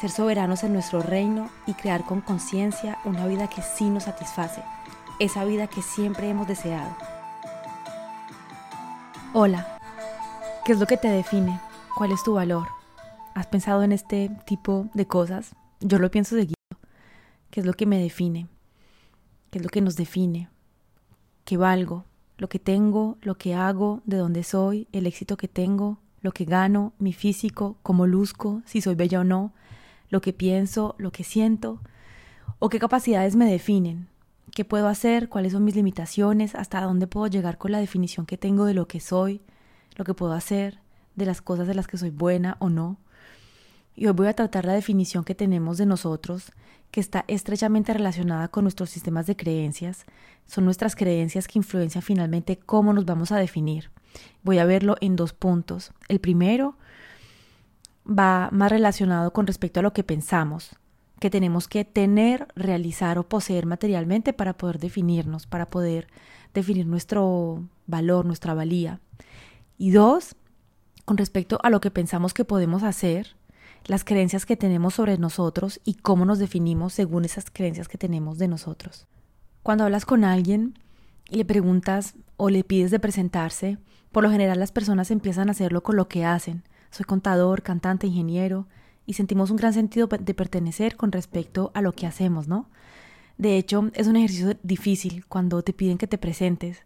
ser soberanos en nuestro reino y crear con conciencia una vida que sí nos satisface, esa vida que siempre hemos deseado. Hola, ¿qué es lo que te define? ¿Cuál es tu valor? ¿Has pensado en este tipo de cosas? Yo lo pienso seguido. ¿Qué es lo que me define? ¿Qué es lo que nos define? ¿Qué valgo? Lo que tengo, lo que hago, de dónde soy, el éxito que tengo, lo que gano, mi físico, cómo luzco, si soy bella o no, lo que pienso, lo que siento, o qué capacidades me definen, qué puedo hacer, cuáles son mis limitaciones, hasta dónde puedo llegar con la definición que tengo de lo que soy, lo que puedo hacer, de las cosas de las que soy buena o no. Y hoy voy a tratar la definición que tenemos de nosotros, que está estrechamente relacionada con nuestros sistemas de creencias. Son nuestras creencias que influencian finalmente cómo nos vamos a definir. Voy a verlo en dos puntos. El primero, va más relacionado con respecto a lo que pensamos, que tenemos que tener, realizar o poseer materialmente para poder definirnos, para poder definir nuestro valor, nuestra valía. Y dos, con respecto a lo que pensamos que podemos hacer, las creencias que tenemos sobre nosotros y cómo nos definimos según esas creencias que tenemos de nosotros. Cuando hablas con alguien y le preguntas o le pides de presentarse, por lo general las personas empiezan a hacerlo con lo que hacen, soy contador, cantante, ingeniero, y sentimos un gran sentido de pertenecer con respecto a lo que hacemos, ¿no? De hecho, es un ejercicio difícil cuando te piden que te presentes.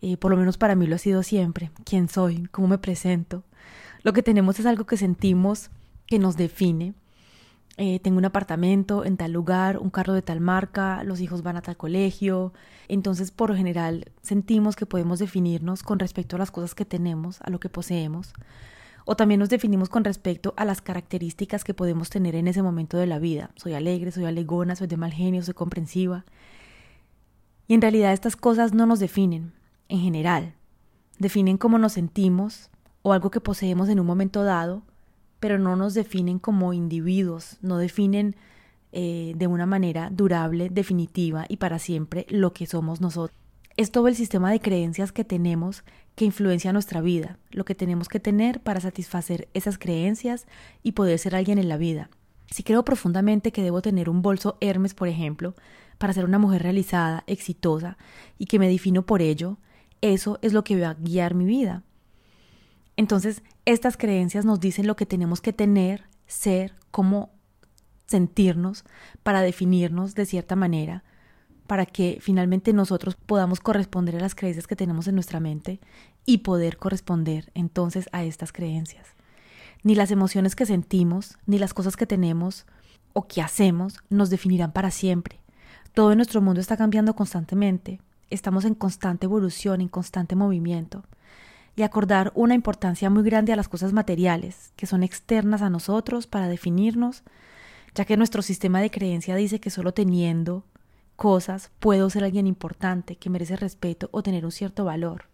Eh, por lo menos para mí lo ha sido siempre. ¿Quién soy? ¿Cómo me presento? Lo que tenemos es algo que sentimos que nos define. Eh, tengo un apartamento en tal lugar, un carro de tal marca, los hijos van a tal colegio. Entonces, por lo general, sentimos que podemos definirnos con respecto a las cosas que tenemos, a lo que poseemos o también nos definimos con respecto a las características que podemos tener en ese momento de la vida. Soy alegre, soy alegona, soy de mal genio, soy comprensiva. Y en realidad estas cosas no nos definen, en general. Definen cómo nos sentimos o algo que poseemos en un momento dado, pero no nos definen como individuos, no definen eh, de una manera durable, definitiva y para siempre lo que somos nosotros. Es todo el sistema de creencias que tenemos que influencia nuestra vida, lo que tenemos que tener para satisfacer esas creencias y poder ser alguien en la vida. Si creo profundamente que debo tener un bolso Hermes, por ejemplo, para ser una mujer realizada, exitosa y que me defino por ello, eso es lo que va a guiar mi vida. Entonces, estas creencias nos dicen lo que tenemos que tener, ser, cómo sentirnos para definirnos de cierta manera, para que finalmente nosotros podamos corresponder a las creencias que tenemos en nuestra mente y poder corresponder entonces a estas creencias. Ni las emociones que sentimos, ni las cosas que tenemos o que hacemos nos definirán para siempre. Todo nuestro mundo está cambiando constantemente. Estamos en constante evolución, en constante movimiento. Y acordar una importancia muy grande a las cosas materiales, que son externas a nosotros para definirnos, ya que nuestro sistema de creencia dice que solo teniendo cosas puedo ser alguien importante, que merece respeto o tener un cierto valor.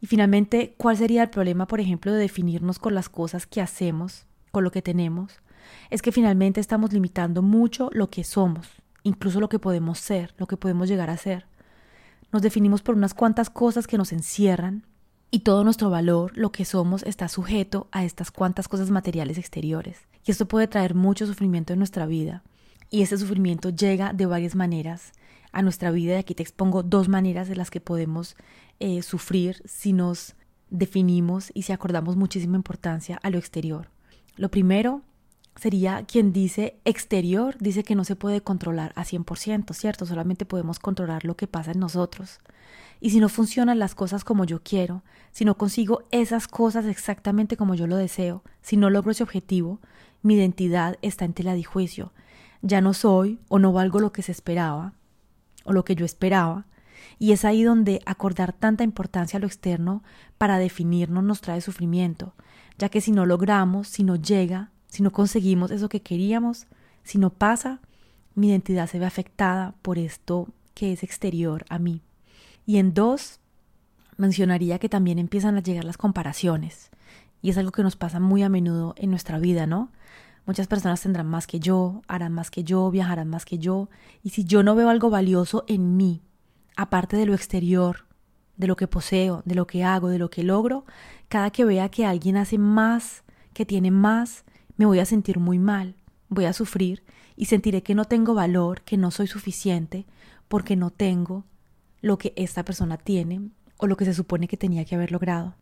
Y finalmente, ¿cuál sería el problema, por ejemplo, de definirnos con las cosas que hacemos, con lo que tenemos? Es que finalmente estamos limitando mucho lo que somos, incluso lo que podemos ser, lo que podemos llegar a ser. Nos definimos por unas cuantas cosas que nos encierran y todo nuestro valor, lo que somos, está sujeto a estas cuantas cosas materiales exteriores. Y esto puede traer mucho sufrimiento en nuestra vida. Y ese sufrimiento llega de varias maneras a nuestra vida y aquí te expongo dos maneras de las que podemos eh, sufrir si nos definimos y si acordamos muchísima importancia a lo exterior. Lo primero, sería quien dice exterior, dice que no se puede controlar a 100%, ¿cierto? Solamente podemos controlar lo que pasa en nosotros. Y si no funcionan las cosas como yo quiero, si no consigo esas cosas exactamente como yo lo deseo, si no logro ese objetivo, mi identidad está en tela de juicio. Ya no soy o no valgo lo que se esperaba o lo que yo esperaba. Y es ahí donde acordar tanta importancia a lo externo para definirnos nos trae sufrimiento, ya que si no logramos, si no llega, si no conseguimos eso que queríamos, si no pasa, mi identidad se ve afectada por esto que es exterior a mí. Y en dos, mencionaría que también empiezan a llegar las comparaciones. Y es algo que nos pasa muy a menudo en nuestra vida, ¿no? Muchas personas tendrán más que yo, harán más que yo, viajarán más que yo. Y si yo no veo algo valioso en mí, aparte de lo exterior, de lo que poseo, de lo que hago, de lo que logro, cada que vea que alguien hace más, que tiene más, me voy a sentir muy mal, voy a sufrir y sentiré que no tengo valor, que no soy suficiente, porque no tengo lo que esta persona tiene o lo que se supone que tenía que haber logrado.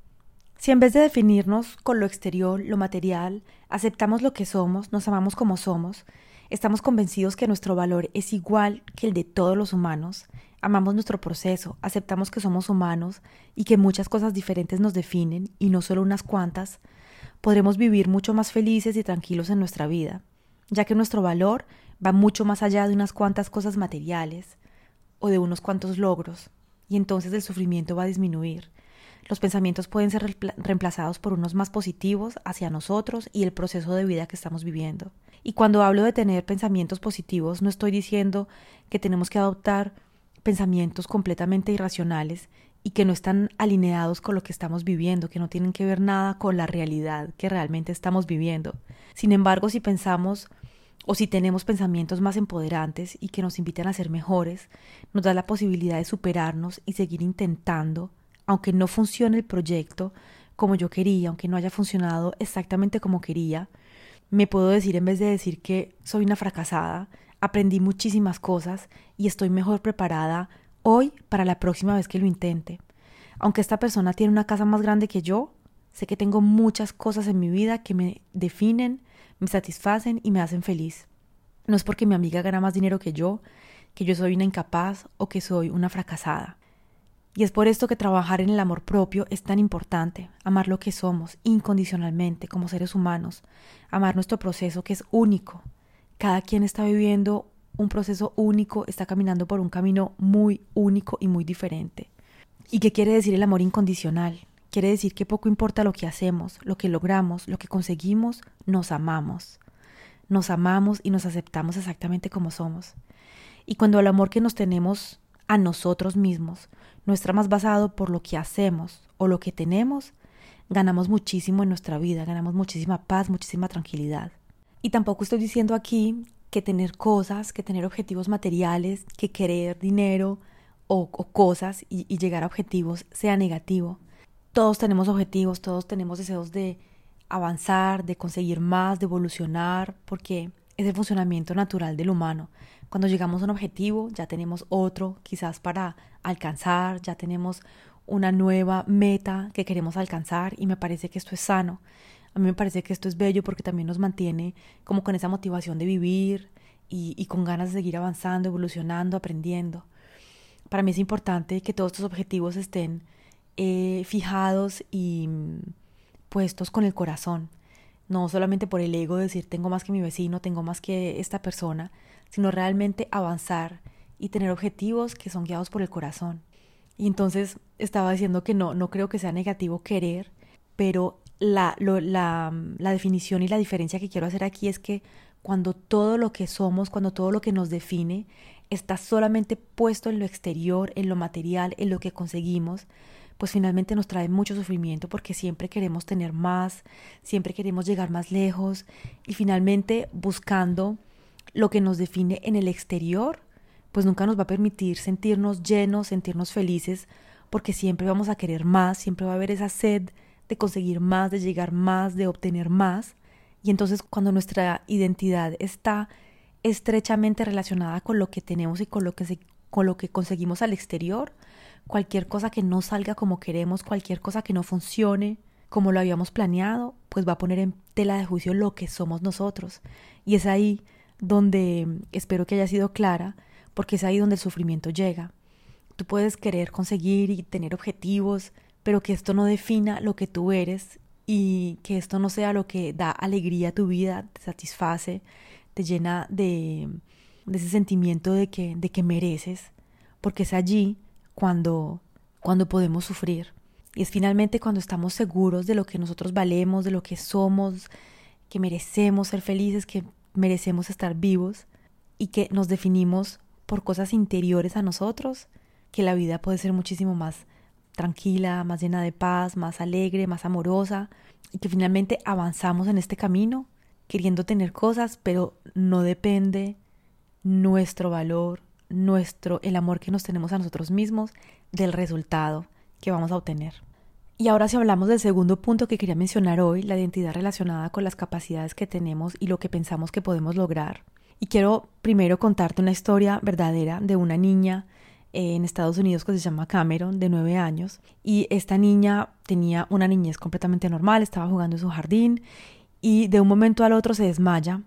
Si en vez de definirnos con lo exterior, lo material, aceptamos lo que somos, nos amamos como somos, estamos convencidos que nuestro valor es igual que el de todos los humanos, amamos nuestro proceso, aceptamos que somos humanos y que muchas cosas diferentes nos definen y no solo unas cuantas, podremos vivir mucho más felices y tranquilos en nuestra vida, ya que nuestro valor va mucho más allá de unas cuantas cosas materiales, o de unos cuantos logros, y entonces el sufrimiento va a disminuir. Los pensamientos pueden ser reemplazados por unos más positivos hacia nosotros y el proceso de vida que estamos viviendo. Y cuando hablo de tener pensamientos positivos, no estoy diciendo que tenemos que adoptar pensamientos completamente irracionales y que no están alineados con lo que estamos viviendo, que no tienen que ver nada con la realidad que realmente estamos viviendo. Sin embargo, si pensamos o si tenemos pensamientos más empoderantes y que nos invitan a ser mejores, nos da la posibilidad de superarnos y seguir intentando, aunque no funcione el proyecto como yo quería, aunque no haya funcionado exactamente como quería, me puedo decir en vez de decir que soy una fracasada, aprendí muchísimas cosas y estoy mejor preparada hoy para la próxima vez que lo intente. Aunque esta persona tiene una casa más grande que yo, sé que tengo muchas cosas en mi vida que me definen, me satisfacen y me hacen feliz. No es porque mi amiga gana más dinero que yo, que yo soy una incapaz o que soy una fracasada. Y es por esto que trabajar en el amor propio es tan importante, amar lo que somos incondicionalmente como seres humanos, amar nuestro proceso que es único. Cada quien está viviendo un proceso único, está caminando por un camino muy único y muy diferente. ¿Y qué quiere decir el amor incondicional? Quiere decir que poco importa lo que hacemos, lo que logramos, lo que conseguimos, nos amamos. Nos amamos y nos aceptamos exactamente como somos. Y cuando el amor que nos tenemos a nosotros mismos no está más basado por lo que hacemos o lo que tenemos, ganamos muchísimo en nuestra vida, ganamos muchísima paz, muchísima tranquilidad. Y tampoco estoy diciendo aquí que tener cosas, que tener objetivos materiales, que querer dinero o, cosas y llegar a objetivos sea negativo. Todos tenemos objetivos, todos tenemos deseos de avanzar, de conseguir más, de evolucionar, porque es el funcionamiento natural del humano. Cuando llegamos a un objetivo, ya tenemos otro quizás para alcanzar, ya tenemos una nueva meta que queremos alcanzar y me parece que esto es sano. A mí me parece que esto es bello porque también nos mantiene como con esa motivación de vivir y, y con ganas de seguir avanzando, evolucionando, aprendiendo. Para mí es importante que todos estos objetivos estén eh, fijados y mm, puestos con el corazón, no solamente por el ego de decir tengo más que mi vecino, tengo más que esta persona, sino realmente avanzar y tener objetivos que son guiados por el corazón. Y entonces estaba diciendo que no, no creo que sea negativo querer, pero la, la, mm, la definición y la diferencia que quiero hacer aquí es que cuando todo lo que somos, cuando todo lo que nos define está solamente puesto en lo exterior, en lo material, en lo que conseguimos, pues finalmente nos trae mucho sufrimiento porque siempre queremos tener más, siempre queremos llegar más lejos y finalmente buscando lo que nos define en el exterior, pues nunca nos va a permitir sentirnos llenos, sentirnos felices, porque siempre vamos a querer más, siempre va a haber esa sed de conseguir más, de llegar más, de obtener más. Y entonces cuando nuestra identidad está estrechamente relacionada con lo que tenemos y con lo que, con lo que conseguimos al exterior, cualquier cosa que no salga como queremos, cualquier cosa que no funcione como lo habíamos planeado, pues va a poner en tela de juicio lo que somos nosotros. Y es ahí donde espero que haya sido clara, porque es ahí donde el sufrimiento llega. Tú puedes querer conseguir y tener objetivos, pero que esto no defina lo que tú eres y que esto no sea lo que da alegría a tu vida, te satisface, te llena de, de ese sentimiento de que, de que mereces, porque es allí cuando, cuando podemos sufrir. Y es finalmente cuando estamos seguros de lo que nosotros valemos, de lo que somos, que merecemos ser felices, que merecemos estar vivos y que nos definimos por cosas interiores a nosotros, que la vida puede ser muchísimo más tranquila, más llena de paz, más alegre, más amorosa, y que finalmente avanzamos en este camino queriendo tener cosas, pero no depende nuestro valor, nuestro el amor que nos tenemos a nosotros mismos del resultado que vamos a obtener. Y ahora si hablamos del segundo punto que quería mencionar hoy, la identidad relacionada con las capacidades que tenemos y lo que pensamos que podemos lograr. Y quiero primero contarte una historia verdadera de una niña eh, en Estados Unidos que se llama Cameron, de nueve años. Y esta niña tenía una niñez completamente normal, estaba jugando en su jardín y de un momento al otro se desmaya.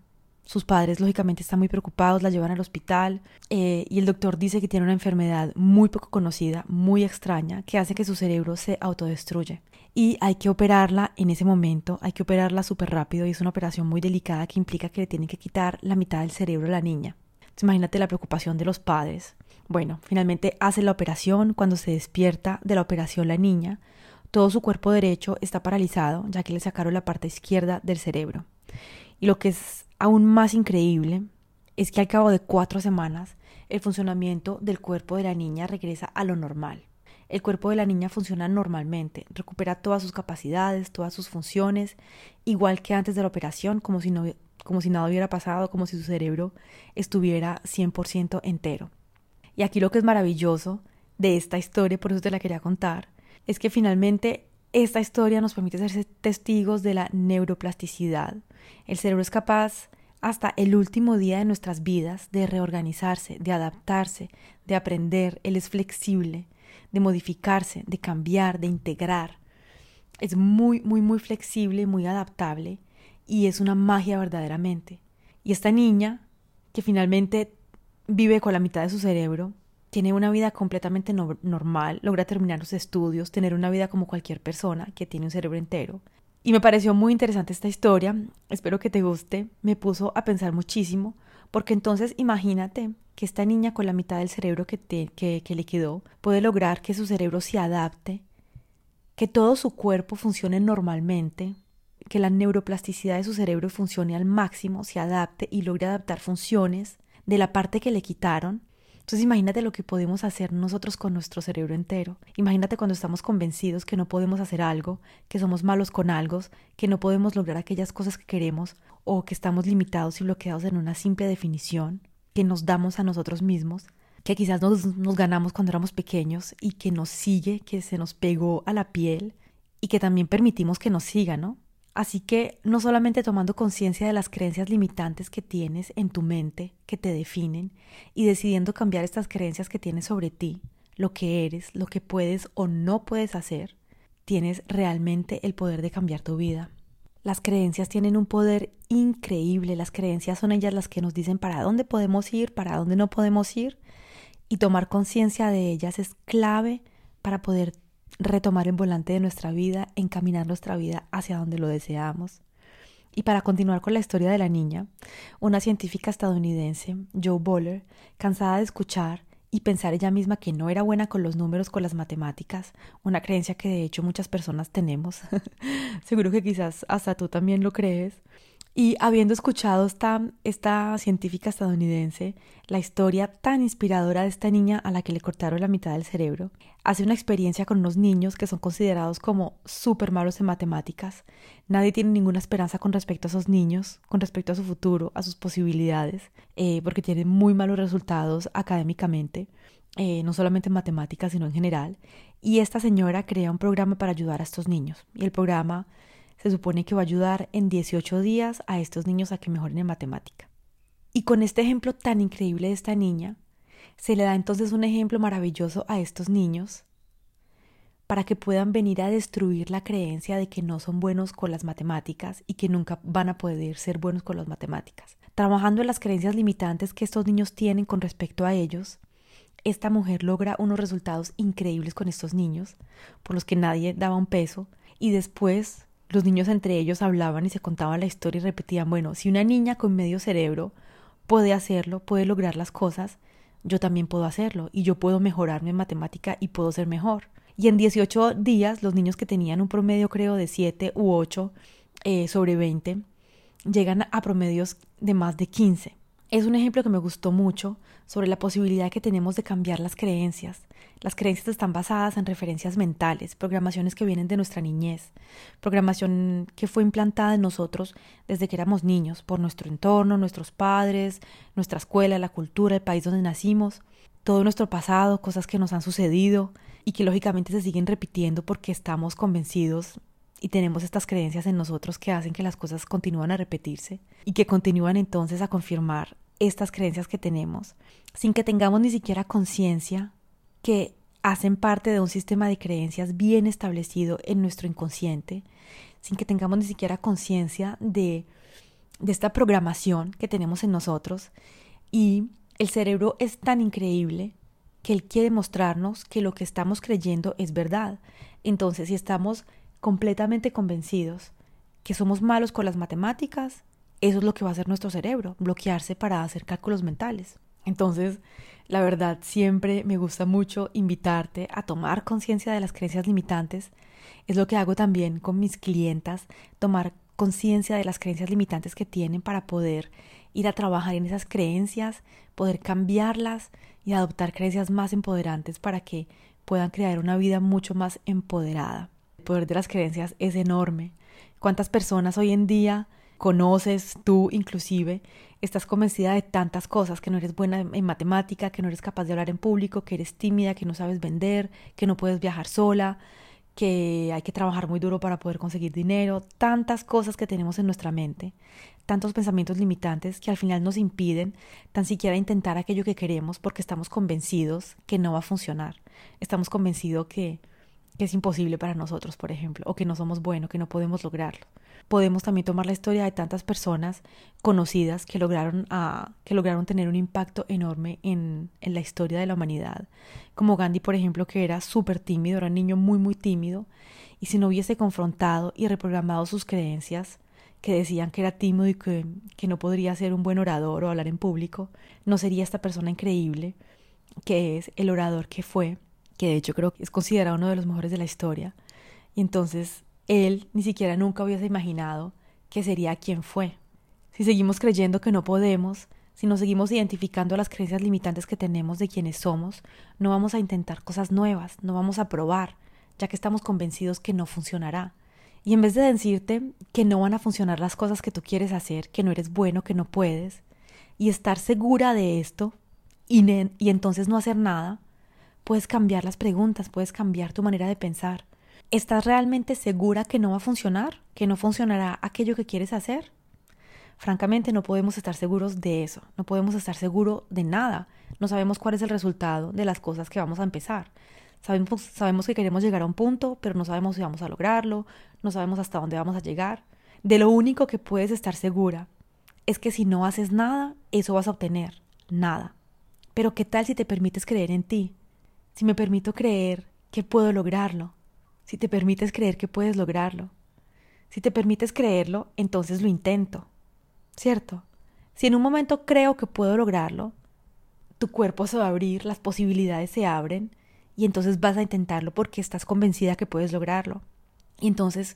Sus padres, lógicamente, están muy preocupados, la llevan al hospital eh, y el doctor dice que tiene una enfermedad muy poco conocida, muy extraña, que hace que su cerebro se autodestruye. Y hay que operarla en ese momento, hay que operarla súper rápido y es una operación muy delicada que implica que le tienen que quitar la mitad del cerebro a la niña. imagínate la preocupación de los padres. Bueno, finalmente hace la operación. Cuando se despierta de la operación la niña, todo su cuerpo derecho está paralizado, ya que le sacaron la parte izquierda del cerebro. Y lo que es aún más increíble es que al cabo de cuatro semanas, el funcionamiento del cuerpo de la niña regresa a lo normal. El cuerpo de la niña funciona normalmente, recupera todas sus capacidades, todas sus funciones, igual que antes de la operación, como si, no, como si nada hubiera pasado, como si su cerebro estuviera 100% entero. Y aquí lo que es maravilloso de esta historia, por eso te la quería contar, es que finalmente esta historia nos permite ser testigos de la neuroplasticidad. El cerebro es capaz hasta el último día de nuestras vidas de reorganizarse, de adaptarse, de aprender. Él es flexible, de modificarse, de cambiar, de integrar. Es muy, muy, muy flexible, muy adaptable y es una magia verdaderamente. Y esta niña, que finalmente vive con la mitad de su cerebro, tiene una vida completamente normal, logra terminar los estudios, tener una vida como cualquier persona que tiene un cerebro entero. Y me pareció muy interesante esta historia, espero que te guste, me puso a pensar muchísimo, porque entonces imagínate que esta niña con la mitad del cerebro que, que, que le quedó puede lograr que su cerebro se adapte, que todo su cuerpo funcione normalmente, que la neuroplasticidad de su cerebro funcione al máximo, se adapte y logre adaptar funciones de la parte que le quitaron. Entonces imagínate lo que podemos hacer nosotros con nuestro cerebro entero. Imagínate cuando estamos convencidos que no podemos hacer algo, que somos malos con algo, que no podemos lograr aquellas cosas que queremos o que estamos limitados y bloqueados en una simple definición que nos damos a nosotros mismos, que quizás nos, nos ganamos cuando éramos pequeños y que nos sigue, que se nos pegó a la piel y que también permitimos que nos siga, ¿no? Así que no solamente tomando conciencia de las creencias limitantes que tienes en tu mente, que te definen, y decidiendo cambiar estas creencias que tienes sobre ti, lo que eres, lo que puedes o no puedes hacer, tienes realmente el poder de cambiar tu vida. Las creencias tienen un poder increíble, las creencias son ellas las que nos dicen para dónde podemos ir, para dónde no podemos ir, y tomar conciencia de ellas es clave para poder retomar el volante de nuestra vida, encaminar nuestra vida hacia donde lo deseamos. Y para continuar con la historia de la niña, una científica estadounidense, Joe Boller, cansada de escuchar y pensar ella misma que no era buena con los números, con las matemáticas, una creencia que de hecho muchas personas tenemos, seguro que quizás hasta tú también lo crees, y habiendo escuchado esta, esta científica estadounidense, la historia tan inspiradora de esta niña a la que le cortaron la mitad del cerebro, hace una experiencia con unos niños que son considerados como súper malos en matemáticas. Nadie tiene ninguna esperanza con respecto a esos niños, con respecto a su futuro, a sus posibilidades, eh, porque tienen muy malos resultados académicamente. Eh, no solamente en matemáticas, sino en general. Y esta señora crea un programa para ayudar a estos niños. Y el programa se supone que va a ayudar en 18 días a estos niños a que mejoren en matemática. Y con este ejemplo tan increíble de esta niña, se le da entonces un ejemplo maravilloso a estos niños para que puedan venir a destruir la creencia de que no son buenos con las matemáticas y que nunca van a poder ser buenos con las matemáticas. Trabajando en las creencias limitantes que estos niños tienen con respecto a ellos, esta mujer logra unos resultados increíbles con estos niños, por los que nadie daba un peso, y después los niños entre ellos hablaban y se contaban la historia y repetían, bueno, si una niña con medio cerebro puede hacerlo, puede lograr las cosas, yo también puedo hacerlo y yo puedo mejorarme en matemática y puedo ser mejor. Y en 18 días, los niños que tenían un promedio creo de 7 u 8 eh, sobre 20, llegan a promedios de más de 15. Es un ejemplo que me gustó mucho sobre la posibilidad que tenemos de cambiar las creencias. Las creencias están basadas en referencias mentales, programaciones que vienen de nuestra niñez, programación que fue implantada en nosotros desde que éramos niños, por nuestro entorno, nuestros padres, nuestra escuela, la cultura, el país donde nacimos, todo nuestro pasado, cosas que nos han sucedido y que lógicamente se siguen repitiendo porque estamos convencidos y tenemos estas creencias en nosotros que hacen que las cosas continúan a repetirse y que continúan entonces a confirmar estas creencias que tenemos, sin que tengamos ni siquiera conciencia que hacen parte de un sistema de creencias bien establecido en nuestro inconsciente, sin que tengamos ni siquiera conciencia de, de esta programación que tenemos en nosotros. Y el cerebro es tan increíble que él quiere mostrarnos que lo que estamos creyendo es verdad. Entonces, si estamos completamente convencidos que somos malos con las matemáticas, eso es lo que va a hacer nuestro cerebro, bloquearse para hacer cálculos mentales. Entonces, la verdad, siempre me gusta mucho invitarte a tomar conciencia de las creencias limitantes. Es lo que hago también con mis clientas, tomar conciencia de las creencias limitantes que tienen para poder ir a trabajar en esas creencias, poder cambiarlas y adoptar creencias más empoderantes para que puedan crear una vida mucho más empoderada poder de las creencias es enorme. ¿Cuántas personas hoy en día conoces, tú inclusive, estás convencida de tantas cosas, que no eres buena en matemática, que no eres capaz de hablar en público, que eres tímida, que no sabes vender, que no puedes viajar sola, que hay que trabajar muy duro para poder conseguir dinero, tantas cosas que tenemos en nuestra mente, tantos pensamientos limitantes que al final nos impiden tan siquiera intentar aquello que queremos porque estamos convencidos que no va a funcionar. Estamos convencidos que que es imposible para nosotros, por ejemplo, o que no somos buenos, que no podemos lograrlo. Podemos también tomar la historia de tantas personas conocidas que lograron, a, que lograron tener un impacto enorme en, en la historia de la humanidad, como Gandhi, por ejemplo, que era súper tímido, era un niño muy, muy tímido, y si no hubiese confrontado y reprogramado sus creencias, que decían que era tímido y que, que no podría ser un buen orador o hablar en público, no sería esta persona increíble que es el orador que fue que de hecho creo que es considerado uno de los mejores de la historia. Y entonces él ni siquiera nunca hubiese imaginado que sería quien fue. Si seguimos creyendo que no podemos, si nos seguimos identificando las creencias limitantes que tenemos de quienes somos, no vamos a intentar cosas nuevas, no vamos a probar, ya que estamos convencidos que no funcionará. Y en vez de decirte que no van a funcionar las cosas que tú quieres hacer, que no eres bueno, que no puedes, y estar segura de esto, y, y entonces no hacer nada, Puedes cambiar las preguntas, puedes cambiar tu manera de pensar. ¿Estás realmente segura que no va a funcionar? ¿Que no funcionará aquello que quieres hacer? Francamente no podemos estar seguros de eso, no podemos estar seguros de nada, no sabemos cuál es el resultado de las cosas que vamos a empezar. Sabemos, sabemos que queremos llegar a un punto, pero no sabemos si vamos a lograrlo, no sabemos hasta dónde vamos a llegar. De lo único que puedes estar segura es que si no haces nada, eso vas a obtener, nada. Pero ¿qué tal si te permites creer en ti? Si me permito creer que puedo lograrlo, si te permites creer que puedes lograrlo, si te permites creerlo, entonces lo intento, ¿cierto? Si en un momento creo que puedo lograrlo, tu cuerpo se va a abrir, las posibilidades se abren y entonces vas a intentarlo porque estás convencida que puedes lograrlo. Y entonces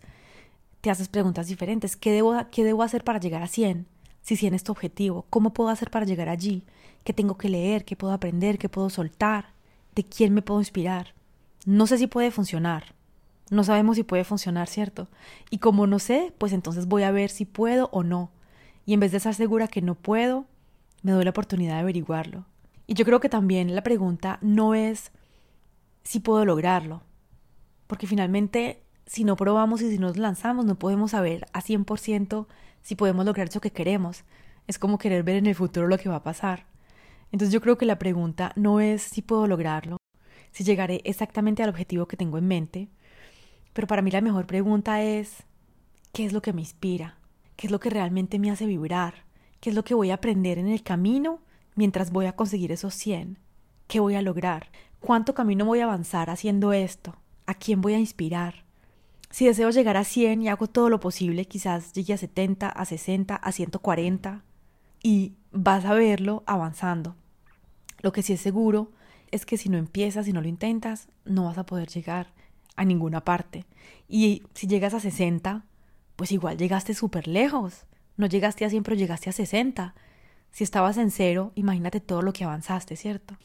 te haces preguntas diferentes. ¿Qué debo, qué debo hacer para llegar a 100? Si 100 es tu objetivo, ¿cómo puedo hacer para llegar allí? ¿Qué tengo que leer? ¿Qué puedo aprender? ¿Qué puedo soltar? De quién me puedo inspirar. No sé si puede funcionar. No sabemos si puede funcionar, ¿cierto? Y como no sé, pues entonces voy a ver si puedo o no. Y en vez de estar segura que no puedo, me doy la oportunidad de averiguarlo. Y yo creo que también la pregunta no es si puedo lograrlo. Porque finalmente, si no probamos y si nos lanzamos, no podemos saber a 100% si podemos lograr eso que queremos. Es como querer ver en el futuro lo que va a pasar. Entonces yo creo que la pregunta no es si puedo lograrlo, si llegaré exactamente al objetivo que tengo en mente, pero para mí la mejor pregunta es, ¿qué es lo que me inspira? ¿Qué es lo que realmente me hace vibrar? ¿Qué es lo que voy a aprender en el camino mientras voy a conseguir esos 100? ¿Qué voy a lograr? ¿Cuánto camino voy a avanzar haciendo esto? ¿A quién voy a inspirar? Si deseo llegar a 100 y hago todo lo posible, quizás llegue a 70, a 60, a 140 y vas a verlo avanzando. Lo que sí es seguro es que si no empiezas, si no lo intentas, no vas a poder llegar a ninguna parte. Y si llegas a 60, pues igual llegaste súper lejos. No llegaste a 100, pero llegaste a 60. Si estabas en cero, imagínate todo lo que avanzaste, ¿cierto?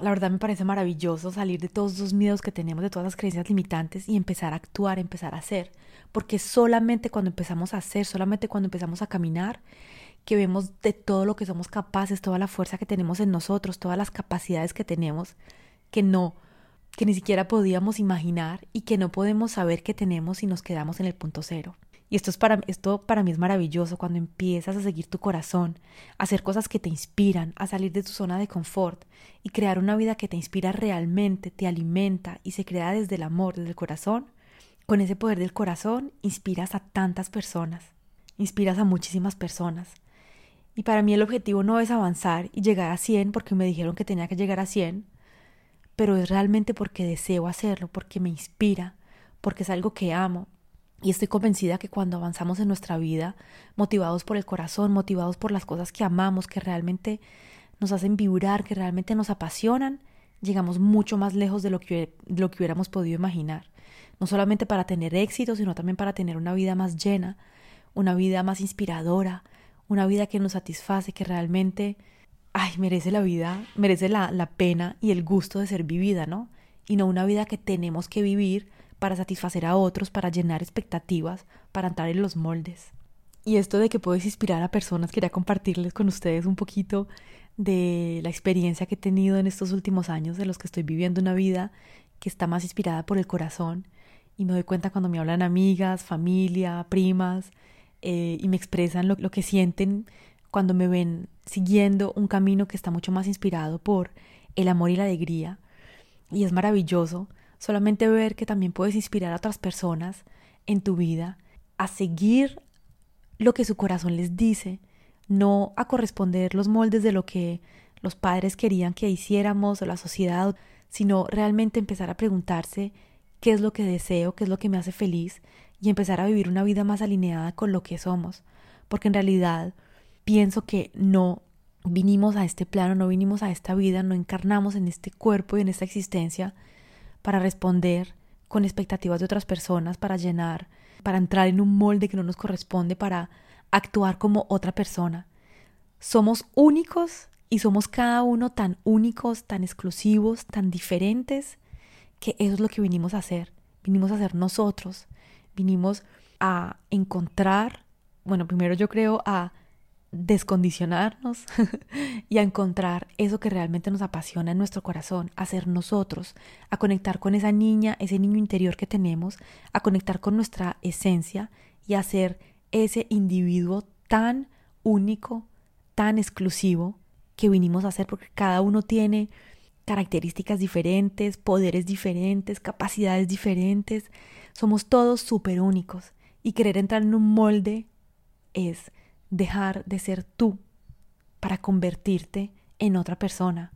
La verdad me parece maravilloso salir de todos esos miedos que tenemos, de todas las creencias limitantes y empezar a actuar, empezar a hacer. Porque solamente cuando empezamos a hacer, solamente cuando empezamos a caminar, que vemos de todo lo que somos capaces, toda la fuerza que tenemos en nosotros, todas las capacidades que tenemos, que no, que ni siquiera podíamos imaginar y que no podemos saber que tenemos si nos quedamos en el punto cero. Y esto, es para, esto para mí es maravilloso cuando empiezas a seguir tu corazón, a hacer cosas que te inspiran, a salir de tu zona de confort y crear una vida que te inspira realmente, te alimenta y se crea desde el amor, desde el corazón. Con ese poder del corazón inspiras a tantas personas, inspiras a muchísimas personas. Y para mí el objetivo no es avanzar y llegar a 100 porque me dijeron que tenía que llegar a 100, pero es realmente porque deseo hacerlo, porque me inspira, porque es algo que amo, y estoy convencida que cuando avanzamos en nuestra vida, motivados por el corazón, motivados por las cosas que amamos, que realmente nos hacen vibrar, que realmente nos apasionan, llegamos mucho más lejos de lo que, lo que hubiéramos podido imaginar. No solamente para tener éxito, sino también para tener una vida más llena, una vida más inspiradora, una vida que nos satisface, que realmente, ay, merece la vida, merece la, la pena y el gusto de ser vivida, ¿no? Y no una vida que tenemos que vivir para satisfacer a otros, para llenar expectativas, para entrar en los moldes. Y esto de que puedes inspirar a personas, quería compartirles con ustedes un poquito de la experiencia que he tenido en estos últimos años, de los que estoy viviendo una vida que está más inspirada por el corazón. Y me doy cuenta cuando me hablan amigas, familia, primas, eh, y me expresan lo, lo que sienten cuando me ven siguiendo un camino que está mucho más inspirado por el amor y la alegría. Y es maravilloso solamente ver que también puedes inspirar a otras personas en tu vida a seguir lo que su corazón les dice, no a corresponder los moldes de lo que los padres querían que hiciéramos o la sociedad, sino realmente empezar a preguntarse qué es lo que deseo, qué es lo que me hace feliz y empezar a vivir una vida más alineada con lo que somos, porque en realidad pienso que no vinimos a este plano, no vinimos a esta vida, no encarnamos en este cuerpo y en esta existencia para responder con expectativas de otras personas, para llenar, para entrar en un molde que no nos corresponde, para actuar como otra persona. Somos únicos y somos cada uno tan únicos, tan exclusivos, tan diferentes, que eso es lo que vinimos a hacer. Vinimos a ser nosotros. Vinimos a encontrar, bueno, primero yo creo a descondicionarnos y a encontrar eso que realmente nos apasiona en nuestro corazón, a ser nosotros, a conectar con esa niña, ese niño interior que tenemos, a conectar con nuestra esencia y a ser ese individuo tan único, tan exclusivo que vinimos a ser, porque cada uno tiene características diferentes, poderes diferentes, capacidades diferentes, somos todos súper únicos y querer entrar en un molde es dejar de ser tú para convertirte en otra persona.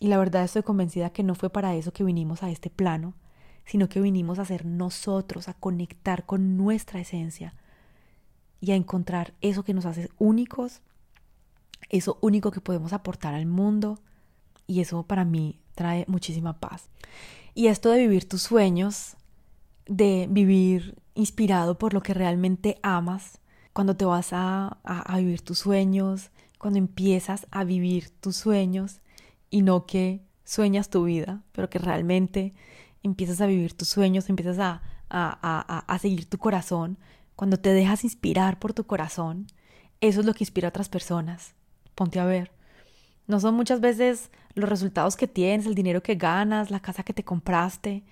Y la verdad estoy convencida que no fue para eso que vinimos a este plano, sino que vinimos a ser nosotros, a conectar con nuestra esencia y a encontrar eso que nos hace únicos, eso único que podemos aportar al mundo y eso para mí trae muchísima paz. Y esto de vivir tus sueños, de vivir inspirado por lo que realmente amas, cuando te vas a, vivir tus sueños, cuando empiezas a vivir tus sueños y no que sueñas tu vida, pero que realmente empiezas a vivir tus sueños, empiezas a, a, a, seguir tu corazón, cuando te dejas inspirar por tu corazón, eso es lo que inspira a otras personas. Ponte a ver. No son muchas veces los resultados que tienes, el dinero que ganas, la casa que te compraste,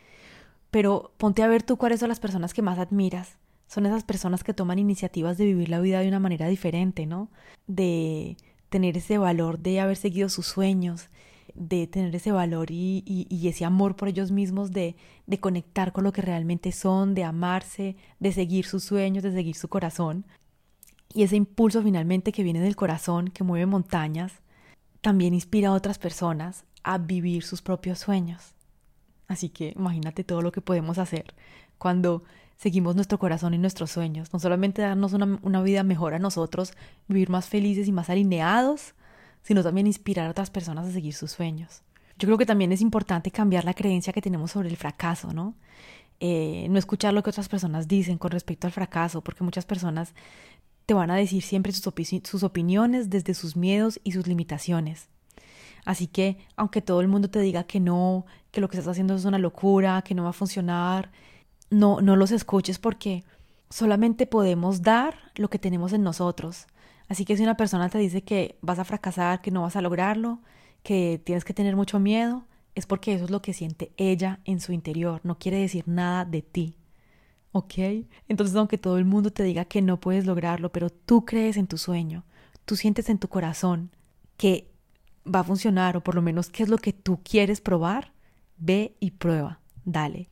pero ponte a ver tú cuáles son las personas que más admiras, son esas personas que toman iniciativas de vivir la vida de una manera diferente, ¿no? De tener ese valor de haber seguido sus sueños, de tener ese valor y, ese amor por ellos mismos, de, de conectar con lo que realmente son, de amarse, de seguir sus sueños, de seguir su corazón. Y ese impulso finalmente que viene del corazón, que mueve montañas, también inspira a otras personas a vivir sus propios sueños. Así que imagínate todo lo que podemos hacer cuando seguimos nuestro corazón y nuestros sueños. No solamente darnos una, una, vida mejor a nosotros, vivir más felices y más alineados, sino también inspirar a otras personas a seguir sus sueños. Yo creo que también es importante cambiar la creencia que tenemos sobre el fracaso, ¿no? Eh, no escuchar lo que otras personas dicen con respecto al fracaso, porque muchas personas te van a decir siempre sus, opiniones desde sus miedos y sus limitaciones. Así que, aunque todo el mundo te diga que no, que lo que estás haciendo es una locura, que no va a funcionar, no, no los escuches porque solamente podemos dar lo que tenemos en nosotros. Así que si una persona te dice que vas a fracasar, que no vas a lograrlo, que tienes que tener mucho miedo, es porque eso es lo que siente ella en su interior, no quiere decir nada de ti. ¿Ok? Entonces, aunque todo el mundo te diga que no puedes lograrlo, pero tú crees en tu sueño, tú sientes en tu corazón que va a funcionar o por lo menos qué es lo que tú quieres probar, ve y prueba, dale.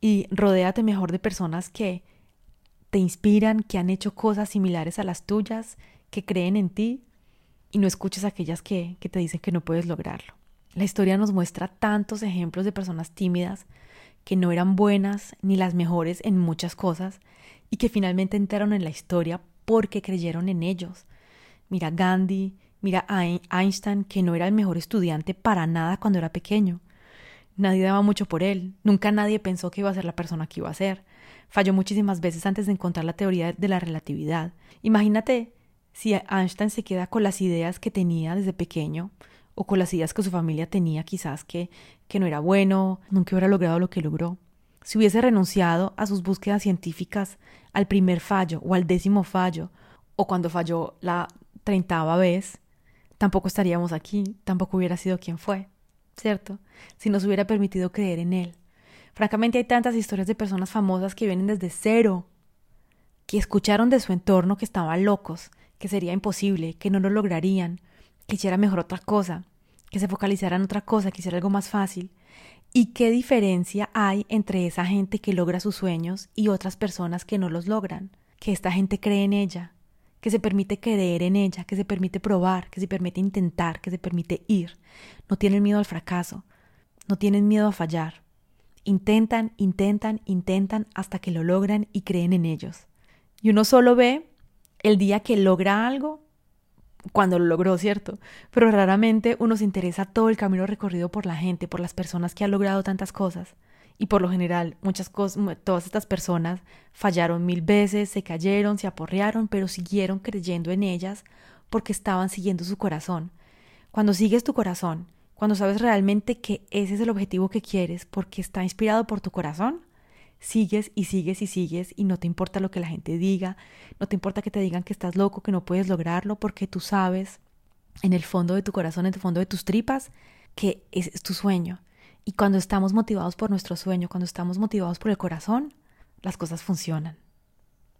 Y rodéate mejor de personas que te inspiran, que han hecho cosas similares a las tuyas, que creen en ti y no escuches aquellas que, que te dicen que no puedes lograrlo. La historia nos muestra tantos ejemplos de personas tímidas que no eran buenas ni las mejores en muchas cosas y que finalmente entraron en la historia porque creyeron en ellos. Mira Gandhi, Mira Einstein, que no era el mejor estudiante para nada cuando era pequeño. Nadie daba mucho por él, nunca nadie pensó que iba a ser la persona que iba a ser. Falló muchísimas veces antes de encontrar la teoría de la relatividad. Imagínate si Einstein se queda con las ideas que tenía desde pequeño, o con las ideas que su familia tenía quizás que, que no era bueno, nunca hubiera logrado lo que logró. Si hubiese renunciado a sus búsquedas científicas al primer fallo o al décimo fallo, o cuando falló la treintava vez, tampoco estaríamos aquí, tampoco hubiera sido quien fue, ¿cierto? Si nos hubiera permitido creer en él. Francamente hay tantas historias de personas famosas que vienen desde cero, que escucharon de su entorno que estaban locos, que sería imposible, que no lo lograrían, que hiciera mejor otra cosa, que se focalizaran en otra cosa, que hiciera algo más fácil. ¿Y qué diferencia hay entre esa gente que logra sus sueños y otras personas que no los logran? Que esta gente cree en ella, que se permite creer en ella, que se permite probar, que se permite intentar, que se permite ir. No tienen miedo al fracaso, no tienen miedo a fallar. Intentan, intentan, intentan hasta que lo logran y creen en ellos. Y uno solo ve el día que logra algo cuando lo logró, ¿cierto? Pero raramente uno se interesa todo el camino recorrido por la gente, por las personas que han logrado tantas cosas. Y por lo general, muchas cosas, todas estas personas fallaron mil veces, se cayeron, se aporrearon, pero siguieron creyendo en ellas porque estaban siguiendo su corazón. Cuando sigues tu corazón, cuando sabes realmente que ese es el objetivo que quieres porque está inspirado por tu corazón, sigues y sigues y sigues y no te importa lo que la gente diga, no te importa que te digan que estás loco, que no puedes lograrlo, porque tú sabes en el fondo de tu corazón, en el fondo de tus tripas, que ese es tu sueño y cuando estamos motivados por nuestro sueño, cuando estamos motivados por el corazón, las cosas funcionan.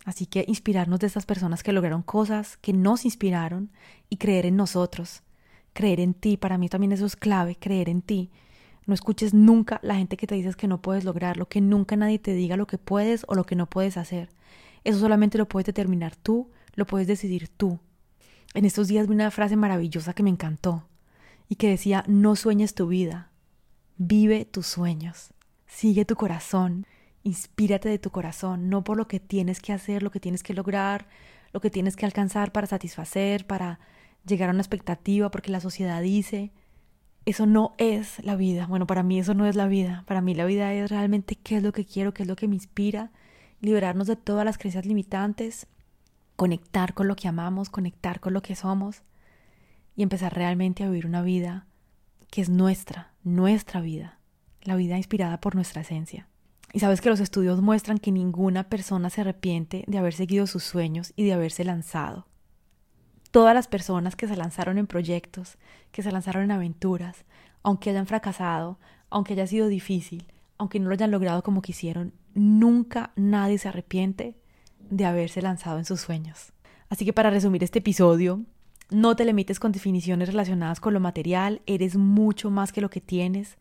Así que inspirarnos de estas personas que lograron cosas, que nos inspiraron y creer en nosotros, creer en ti, para mí también eso es clave, creer en ti. No escuches nunca la gente que te dice que no puedes lograrlo, que nunca nadie te diga lo que puedes o lo que no puedes hacer. Eso solamente lo puedes determinar tú, lo puedes decidir tú. En estos días vi una frase maravillosa que me encantó y que decía, no sueñes tu vida, Vive tus sueños, sigue tu corazón, inspírate de tu corazón, no por lo que tienes que hacer, lo que tienes que lograr, lo que tienes que alcanzar para satisfacer, para llegar a una expectativa, porque la sociedad dice, eso no es la vida. Bueno, para mí eso no es la vida. Para mí la vida es realmente qué es lo que quiero, qué es lo que me inspira, liberarnos de todas las creencias limitantes, conectar con lo que amamos, conectar con lo que somos y empezar realmente a vivir una vida que es nuestra, nuestra vida, la vida inspirada por nuestra esencia. Y sabes que los estudios muestran que ninguna persona se arrepiente de haber seguido sus sueños y de haberse lanzado. Todas las personas que se lanzaron en proyectos, que se lanzaron en aventuras, aunque hayan fracasado, aunque haya sido difícil, aunque no lo hayan logrado como quisieron, nunca nadie se arrepiente de haberse lanzado en sus sueños. Así que para resumir este episodio, No te limites con definiciones relacionadas con lo material, eres mucho más que lo que tienes.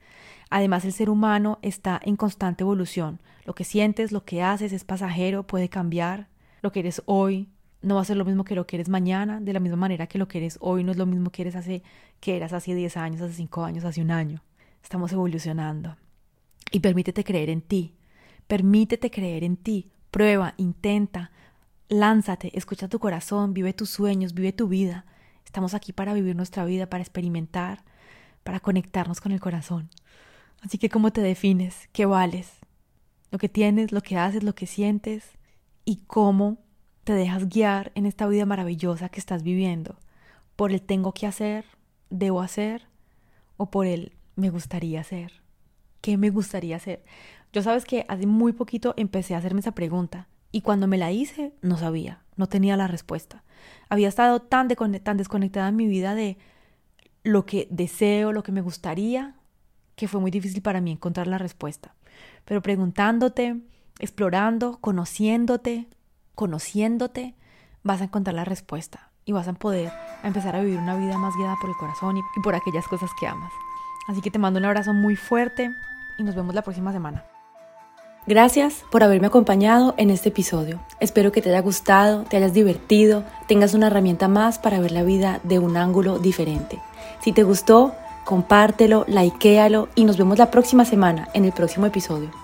Además, el ser humano está en constante evolución. Lo que sientes, lo que haces es pasajero, puede cambiar. Lo que eres hoy no va a ser lo mismo que lo que eres mañana, de la misma manera que lo que eres hoy no es lo mismo que eres hace que eras hace 10 años, hace 5 años, hace un año. Estamos evolucionando. Y permítete creer en ti. Permítete creer en ti. Prueba, intenta, lánzate, escucha tu corazón, vive tus sueños, vive tu vida. Estamos aquí para vivir nuestra vida, para experimentar, para conectarnos con el corazón. Así que ¿cómo te defines? ¿Qué vales? Lo que tienes, lo que haces, lo que sientes y cómo te dejas guiar en esta vida maravillosa que estás viviendo. Por el tengo que hacer, debo hacer o por el me gustaría hacer. ¿Qué me gustaría hacer? Yo sabes que hace muy poquito empecé a hacerme esa pregunta y cuando me la hice no sabía, no tenía la respuesta. Había estado tan, tan desconectada en mi vida de lo que deseo, lo que me gustaría, que fue muy difícil para mí encontrar la respuesta. Pero preguntándote, explorando, conociéndote, conociéndote, vas a encontrar la respuesta y vas a poder empezar a vivir una vida más guiada por el corazón y por aquellas cosas que amas. Así que te mando un abrazo muy fuerte y nos vemos la próxima semana. Gracias por haberme acompañado en este episodio. Espero que te haya gustado, te hayas divertido, tengas una herramienta más para ver la vida de un ángulo diferente. Si te gustó, compártelo, likealo y nos vemos la próxima semana en el próximo episodio.